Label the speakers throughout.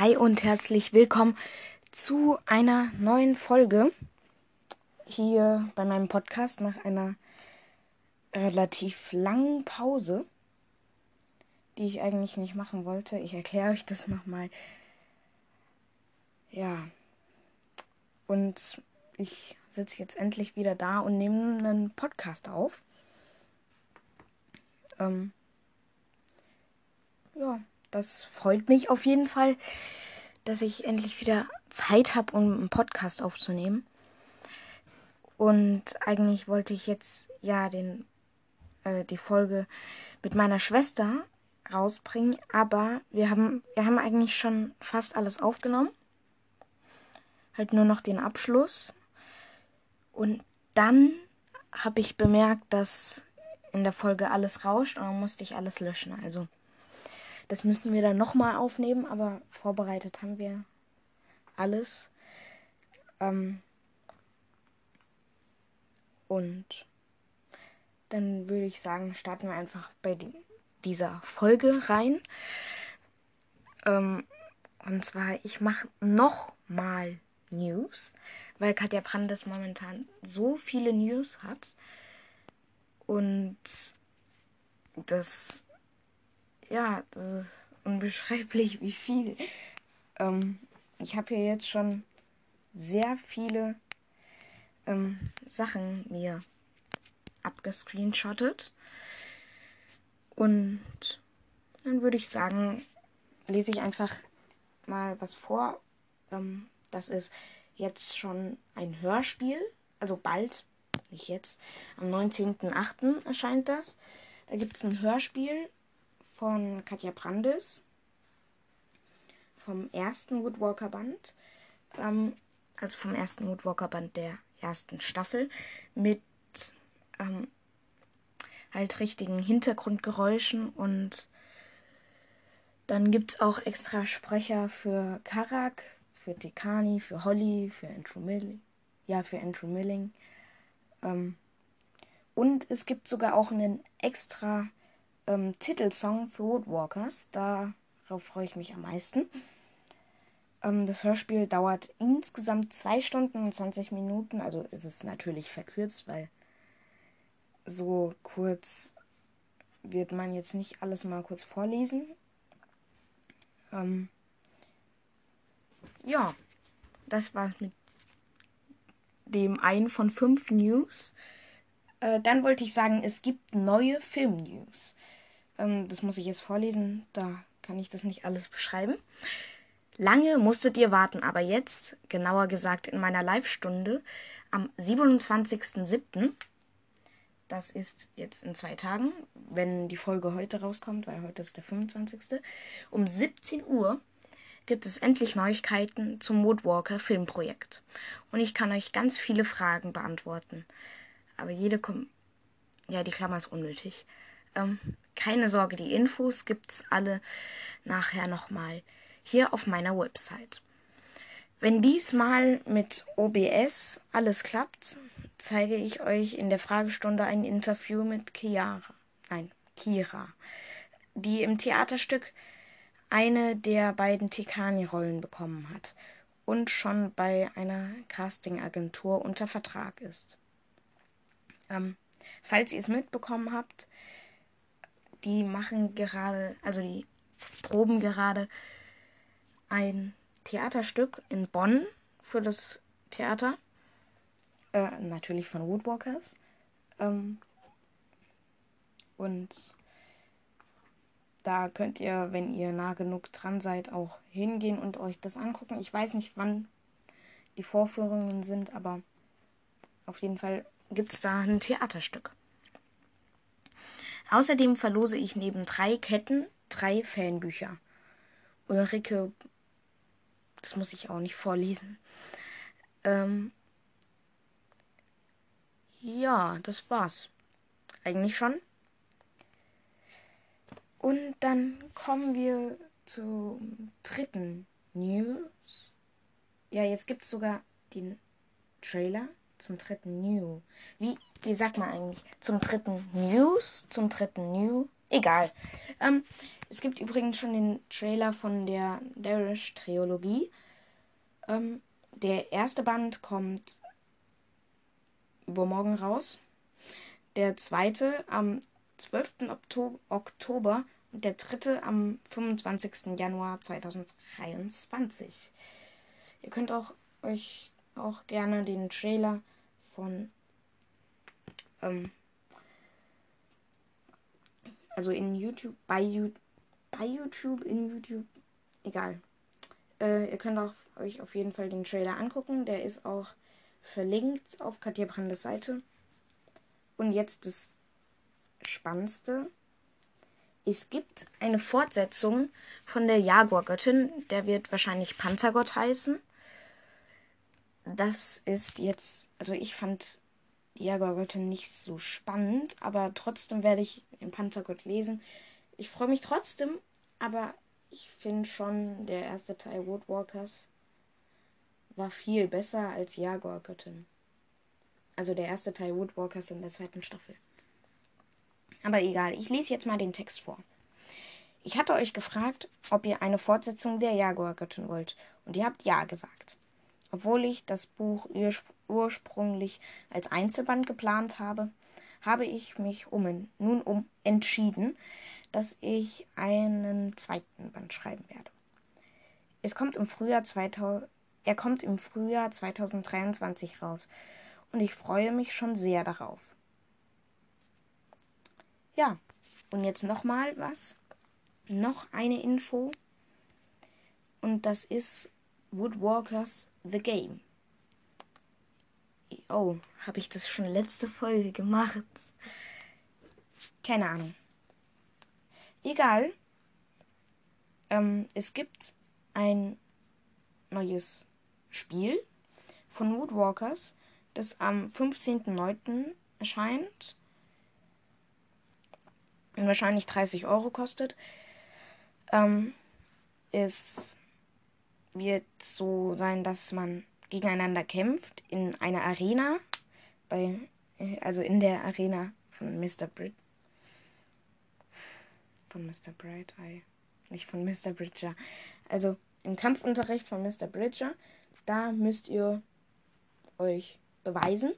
Speaker 1: Hi und herzlich willkommen zu einer neuen Folge hier bei meinem Podcast nach einer relativ langen Pause, die ich eigentlich nicht machen wollte. Ich erkläre euch das nochmal. Ja. Und ich sitze jetzt endlich wieder da und nehme einen Podcast auf. Ähm, ja, das freut mich auf jeden Fall, dass ich endlich wieder Zeit habe, um einen Podcast aufzunehmen. Und eigentlich wollte ich jetzt ja den, äh, die Folge mit meiner Schwester rausbringen, aber wir haben, wir haben eigentlich schon fast alles aufgenommen. Halt nur noch den Abschluss. Und dann habe ich bemerkt, dass in der Folge alles rauscht und dann musste ich alles löschen. Also das müssen wir dann nochmal aufnehmen, aber vorbereitet haben wir alles. Ähm und dann würde ich sagen, starten wir einfach bei die, dieser Folge rein. Ähm und zwar, ich mache nochmal News, weil Katja Brandes momentan so viele News hat. Und das, ja, das ist unbeschreiblich, wie viel. Ähm, ich habe hier jetzt schon sehr viele ähm, Sachen mir abgescreenshottet. Und dann würde ich sagen, lese ich einfach mal was vor. Ähm, das ist jetzt schon ein Hörspiel, also bald nicht jetzt, am 19.08. erscheint das. Da gibt es ein Hörspiel von Katja Brandes vom ersten Woodwalker Band, ähm, also vom ersten Woodwalker Band der ersten Staffel mit ähm, halt richtigen Hintergrundgeräuschen und dann gibt es auch extra Sprecher für Karak, für Tekani, für Holly, für Andrew Milling. Ja, für Andrew Milling. Ähm, und es gibt sogar auch einen extra ähm, Titelsong für Woodwalkers. Darauf freue ich mich am meisten. Ähm, das Hörspiel dauert insgesamt 2 Stunden und 20 Minuten. Also ist es natürlich verkürzt, weil so kurz wird man jetzt nicht alles mal kurz vorlesen. Ähm, ja, das war's mit dem einen von fünf News. Äh, dann wollte ich sagen, es gibt neue Film-News. Ähm, das muss ich jetzt vorlesen, da kann ich das nicht alles beschreiben. Lange musstet ihr warten, aber jetzt, genauer gesagt in meiner Live-Stunde, am 27.07., das ist jetzt in zwei Tagen, wenn die Folge heute rauskommt, weil heute ist der 25. Um 17 Uhr gibt es endlich Neuigkeiten zum Woodwalker Filmprojekt. Und ich kann euch ganz viele Fragen beantworten. Aber jede kommt. Ja, die Klammer ist unnötig. Ähm, keine Sorge, die Infos gibt's alle nachher nochmal hier auf meiner Website. Wenn diesmal mit OBS alles klappt, zeige ich euch in der Fragestunde ein Interview mit Chiara. Nein, Kira, die im Theaterstück eine der beiden Tekani-Rollen bekommen hat und schon bei einer Casting-Agentur unter Vertrag ist. Ähm, falls ihr es mitbekommen habt, die machen gerade, also die proben gerade ein Theaterstück in Bonn für das Theater. Äh, natürlich von Woodwalkers. Ähm, und da könnt ihr, wenn ihr nah genug dran seid, auch hingehen und euch das angucken. Ich weiß nicht, wann die Vorführungen sind, aber auf jeden Fall gibt es da ein Theaterstück. Außerdem verlose ich neben drei Ketten drei Fanbücher. Ulrike, das muss ich auch nicht vorlesen. Ähm, ja, das war's. Eigentlich schon. Und dann kommen wir zum dritten News. Ja, jetzt gibt es sogar den Trailer zum dritten New. Wie, wie sagt man eigentlich? Zum dritten News, zum dritten New, Egal. Ähm, es gibt übrigens schon den Trailer von der Darish-Trilogie. Ähm, der erste Band kommt übermorgen raus. Der zweite am 12. Oktober und der dritte am 25. Januar 2023. Ihr könnt auch euch auch gerne den Trailer von ähm, also in YouTube, bei, bei YouTube, in YouTube, egal. Äh, ihr könnt auch euch auf jeden Fall den Trailer angucken. Der ist auch verlinkt auf Katja Brandes Seite. Und jetzt das Spannendste. Es gibt eine Fortsetzung von der Jaguar-Göttin. Der wird wahrscheinlich Panzergott heißen. Das ist jetzt, also ich fand Jaguar-Göttin nicht so spannend, aber trotzdem werde ich den Panzergott lesen. Ich freue mich trotzdem, aber ich finde schon, der erste Teil Woodwalkers war viel besser als Jaguar-Göttin. Also der erste Teil Woodwalkers in der zweiten Staffel. Aber egal, ich lese jetzt mal den Text vor. Ich hatte euch gefragt, ob ihr eine Fortsetzung der Jaguar-Göttin wollt, und ihr habt ja gesagt. Obwohl ich das Buch ursprünglich als Einzelband geplant habe, habe ich mich um, nun um entschieden, dass ich einen zweiten Band schreiben werde. Es kommt im Frühjahr 2000, er kommt im Frühjahr 2023 raus und ich freue mich schon sehr darauf. Ja, und jetzt nochmal was. Noch eine Info. Und das ist Woodwalkers The Game. Oh, habe ich das schon letzte Folge gemacht? Keine Ahnung. Egal. Ähm, es gibt ein neues Spiel von Woodwalkers, das am 15.09. erscheint und wahrscheinlich 30 Euro kostet. Ähm, es wird so sein, dass man gegeneinander kämpft in einer Arena, bei, äh, also in der Arena von Mr. Brid. Von Mr. Bright Eye. Nicht von Mr. Bridger. Also im Kampfunterricht von Mr. Bridger. Da müsst ihr euch beweisen.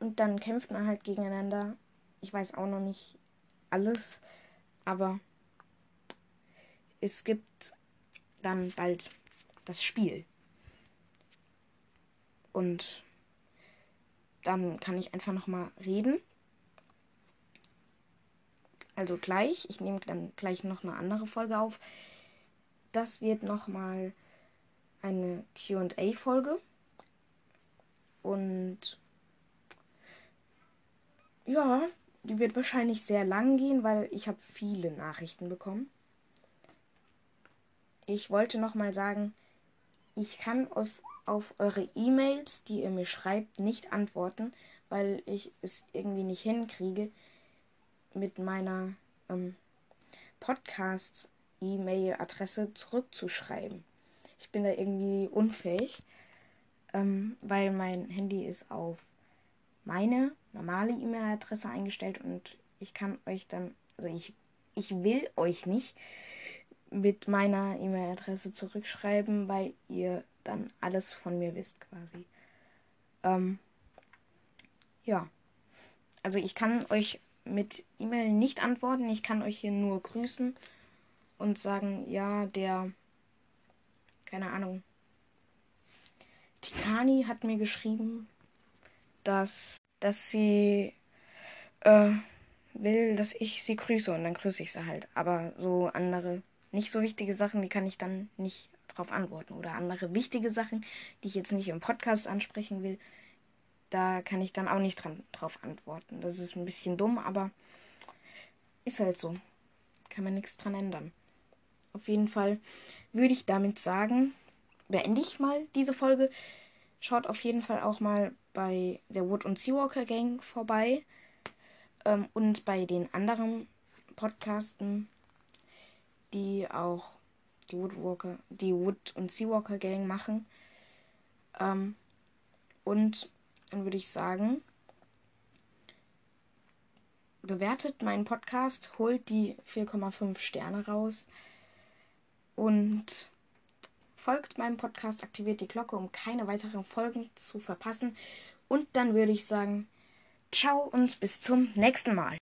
Speaker 1: Und dann kämpft man halt gegeneinander. Ich weiß auch noch nicht alles. Aber es gibt dann bald das Spiel. Und dann kann ich einfach nochmal reden. Also gleich, ich nehme dann gleich noch eine andere Folge auf. Das wird nochmal eine QA-Folge. Und ja, die wird wahrscheinlich sehr lang gehen, weil ich habe viele Nachrichten bekommen. Ich wollte nochmal sagen, ich kann auf, auf eure E-Mails, die ihr mir schreibt, nicht antworten, weil ich es irgendwie nicht hinkriege, mit meiner ähm, Podcast-E-Mail-Adresse zurückzuschreiben. Ich bin da irgendwie unfähig, ähm, weil mein Handy ist auf meine normale E-Mail-Adresse eingestellt und ich kann euch dann, also ich, ich will euch nicht mit meiner E-Mail-Adresse zurückschreiben, weil ihr dann alles von mir wisst quasi. Ähm, ja. Also ich kann euch mit E-Mail nicht antworten. Ich kann euch hier nur grüßen und sagen, ja, der, keine Ahnung, Tikani hat mir geschrieben, dass, dass sie äh, will, dass ich sie grüße und dann grüße ich sie halt. Aber so andere nicht so wichtige Sachen, die kann ich dann nicht drauf antworten. Oder andere wichtige Sachen, die ich jetzt nicht im Podcast ansprechen will, da kann ich dann auch nicht dran, drauf antworten. Das ist ein bisschen dumm, aber ist halt so. Kann man nichts dran ändern. Auf jeden Fall würde ich damit sagen, beende ich mal diese Folge. Schaut auf jeden Fall auch mal bei der Wood und Seawalker Gang vorbei. Ähm, und bei den anderen Podcasten die auch die Woodwalker, die Wood und Seawalker Gang machen. Ähm, und dann würde ich sagen, bewertet meinen Podcast, holt die 4,5 Sterne raus und folgt meinem Podcast, aktiviert die Glocke, um keine weiteren Folgen zu verpassen. Und dann würde ich sagen, ciao und bis zum nächsten Mal.